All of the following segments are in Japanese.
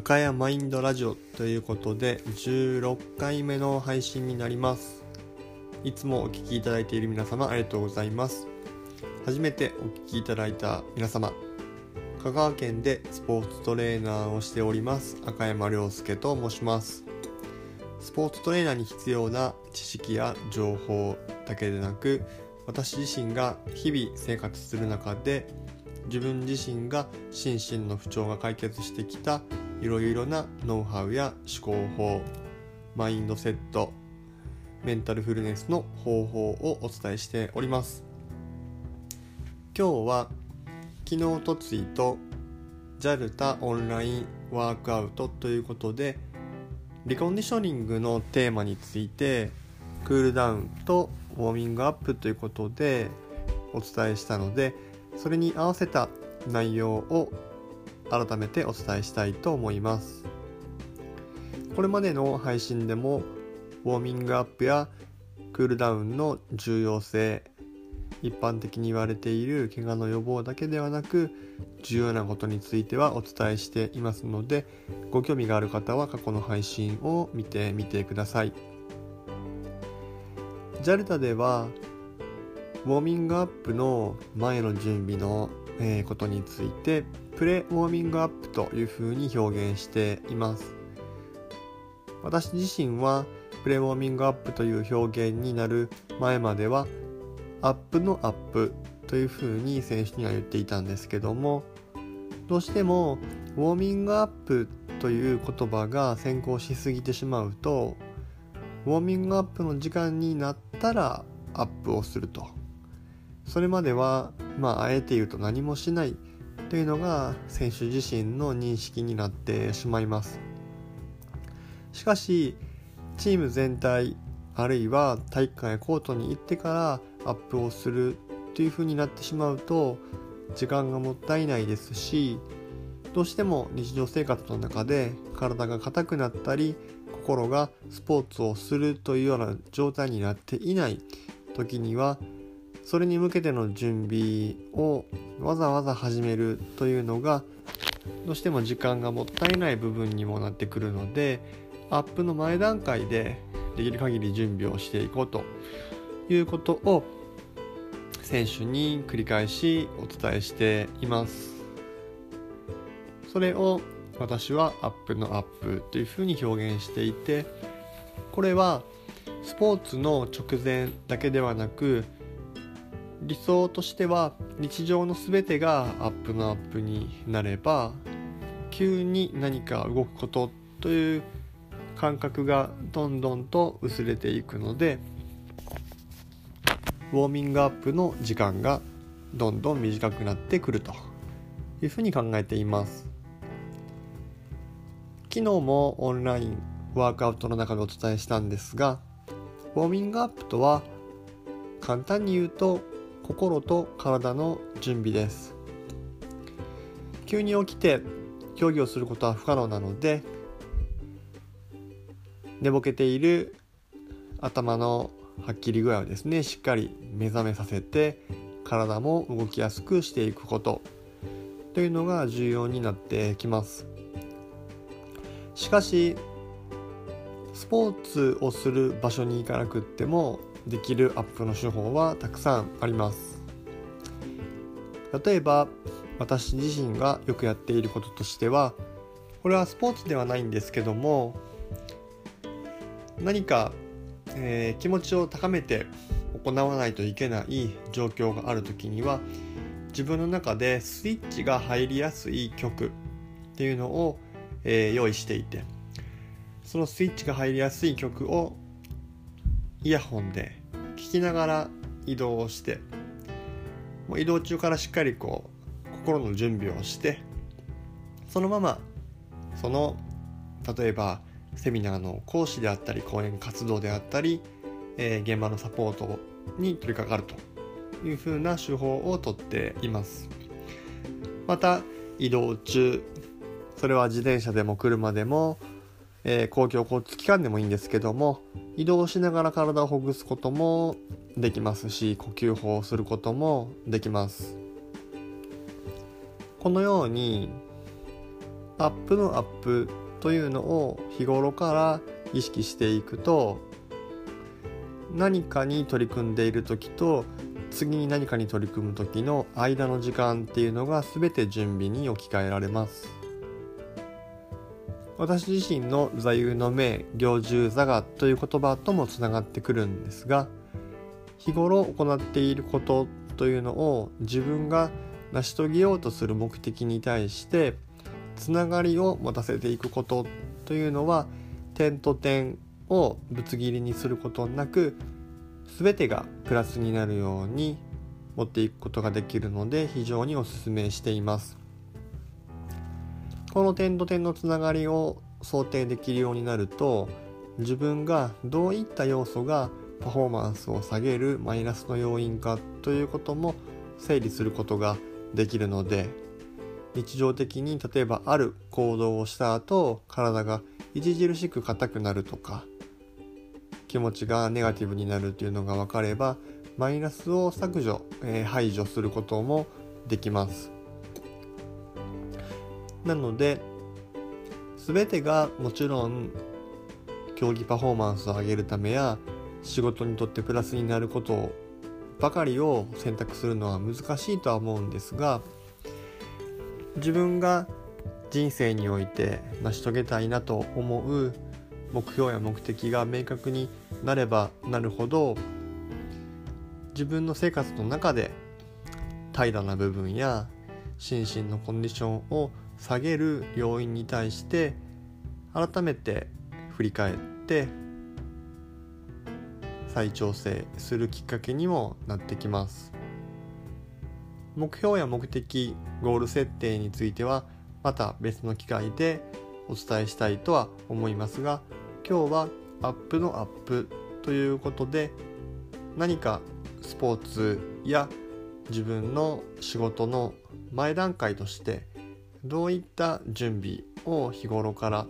赤谷マインドラジオということで16回目の配信になります。いつもお聞きいただいている皆様ありがとうございます。初めてお聞きいただいた皆様香川県でスポーツトレーナーをしております赤山亮介と申します。スポーツトレーナーに必要な知識や情報だけでなく私自身が日々生活する中で自分自身が心身の不調が解決してきたいろいろなノウハウや思考法マインドセットメンタルフルネスの方法をお伝えしております。今日は昨日とツイート JAL タオンラインワークアウトということでリコンディショニングのテーマについてクールダウンとウォーミングアップということでお伝えしたのでそれに合わせた内容を改めてお伝えしたいと思います。これまでの配信でもウォーミングアップやクールダウンの重要性一般的に言われている怪我の予防だけではなく重要なことについてはお伝えしていますのでご興味がある方は過去の配信を見てみてください。JALTA ではウォーミングアップの前の準備のことについてプレウォーミングアップというふうに表現しています。私自身はプレウォーミングアップという表現になる前まではアップのアップというふうに選手には言っていたんですけどもどうしてもウォーミングアップという言葉が先行しすぎてしまうとウォーミングアップの時間になったらアップをすると。それまではまああえて言うと何もしないというのが選手自身の認識になってしまいます。しかしチーム全体あるいは体育館やコートに行ってからアップをするというふうになってしまうと時間がもったいないですしどうしても日常生活の中で体が硬くなったり心がスポーツをするというような状態になっていない時にはそれに向けての準備をわざわざ始めるというのがどうしても時間がもったいない部分にもなってくるのでアップの前段階でできる限り準備をしていこうということを選手に繰り返しお伝えしています。それを私はアップのアップというふうに表現していてこれはスポーツの直前だけではなく理想としては日常の全てがアップのアップになれば急に何か動くことという感覚がどんどんと薄れていくのでウォーミングアップの時間がどんどん短くなってくるというふうに考えています。昨日もオンラインワークアウトの中でお伝えしたんですがウォーミングアップとは簡単に言うと心と体の準備です。急に起きて競技をすることは不可能なので寝ぼけている頭のはっきり具合をですねしっかり目覚めさせて体も動きやすくしていくこと。というのが重要になってきます。しかしスポーツをする場所に行かなくってもできるアップの手法はたくさんあります。例えば私自身がよくやっていることとしてはこれはスポーツではないんですけども何か、えー、気持ちを高めて行わないといけない状況がある時には自分の中でスイッチが入りやすい曲っていうのを、えー、用意していてそのスイッチが入りやすい曲をイヤホンで聴きながら移動をしてもう移動中からしっかりこう心の準備をしてそのままその例えばセミナーの講師であったり講演活動であったり、えー、現場のサポートに取り掛かるというふうな手法をとっています。また移動中それは自転車でも車でも、えー、公共交通機関でもいいんですけども移動しながら体をほぐすこともできますし呼吸法をすることもできます。このようにアップのアップというのを日頃から意識していくと何かに取り組んでいる時と次に何かに取り組む時の間の時間っていうのが全て準備に置き換えられます。私自身の座右の銘行住座がという言葉ともつながってくるんですが日頃行っていることというのを自分が成し遂げようとする目的に対してつながりを持たせていくことというのは点と点をぶつ切りにすることなく全てがプラスになるように持っていくことができるので非常にお勧めしています。この点と点のつながりを想定できるようになると自分がどういった要素がパフォーマンスを下げるマイナスの要因かということも整理することができるので日常的に例えばある行動をした後体が著しく硬くなるとか気持ちがネガティブになるっていうのが分かればマイナスを削除、えー、排除することもできます。なので全てがもちろん競技パフォーマンスを上げるためや仕事にとってプラスになることばかりを選択するのは難しいとは思うんですが自分が人生において成し遂げたいなと思う目標や目的が明確になればなるほど自分の生活の中で怠惰な部分や心身のコンディションを下げる要因に対して改めて振り返って再調整するきっかけにもなってきます。目標や目的ゴール設定についてはまた別の機会でお伝えしたいとは思いますが今日はアップのアップということで何かスポーツや自分の仕事の前段階としてどういった準備を日頃から？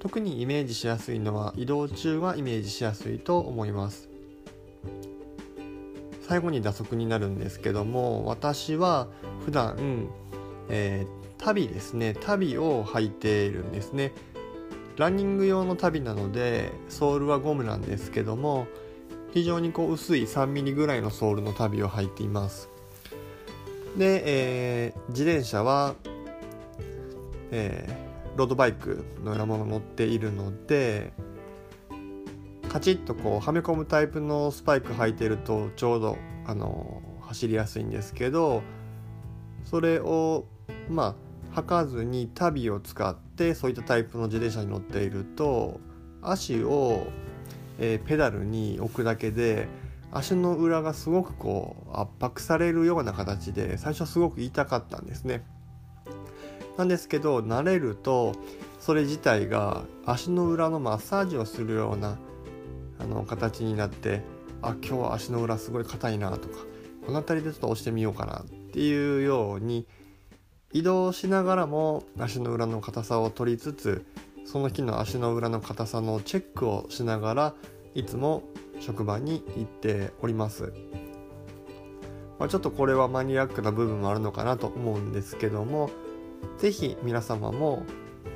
特にイメージしやすいのは移動中はイメージしやすいと思います。最後に打足になるんですけども私は普段、えー、足袋ですね足袋を履いているんですね。ランニング用の足袋なのでソールはゴムなんですけども非常にこう薄い 3mm ぐらいのソールの足袋を履いています。で、えー、自転車は、えー、ロードバイクのようなもの乗っているのでカチッとこうはめ込むタイプのスパイク履いてるとちょうどあの走りやすいんですけどそれをまあ履かずに足袋を使ってってそういったタイプの自転車に乗っていると足を、えー、ペダルに置くだけで足の裏がすごくこう圧迫されるような形で最初はすごく痛かったんですね。なんですけど慣れるとそれ自体が足の裏のマッサージをするようなあの形になってあ今日は足の裏すごい硬いなとかこの辺りでちょっと押してみようかなっていうように移動しながらも足の裏の硬さを取りつつその日の足の裏の硬さのチェックをしながらいつも職場に行っております、まあ、ちょっとこれはマニアックな部分もあるのかなと思うんですけども是非皆様も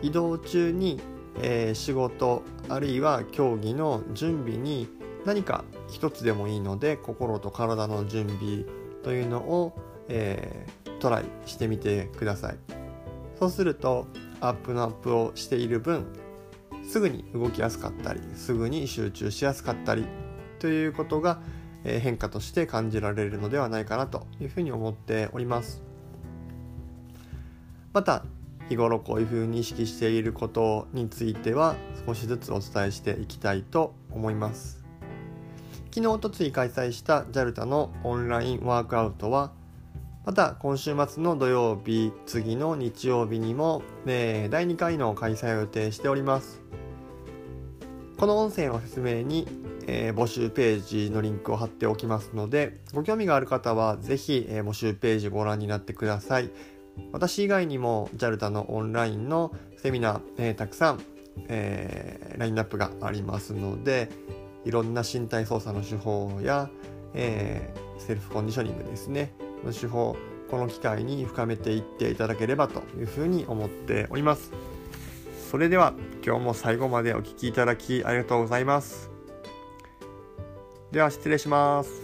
移動中に、えー、仕事あるいは競技の準備に何か一つでもいいので心と体の準備というのを、えートライしてみてください。そうするとアップのアップをしている分すぐに動きやすかったりすぐに集中しやすかったりということが変化として感じられるのではないかなというふうに思っております。また日頃こういうふうに意識していることについては少しずつお伝えしていきたいと思います。昨日おとつい開催した JALTA のオンラインワークアウトはまた今週末の土曜日次の日曜日にも、えー、第2回の開催を予定しております。この音声の説明に、えー、募集ページのリンクを貼っておきますのでご興味がある方は是非、えー、募集ページご覧になってください。私以外にも JALTA のオンラインのセミナー、えー、たくさん、えー、ラインナップがありますのでいろんな身体操作の手法や、えー、セルフコンディショニングですね。の手法この機会に深めていっていただければというふうに思っております。それでは今日も最後までお聴きいただきありがとうございます。では失礼します。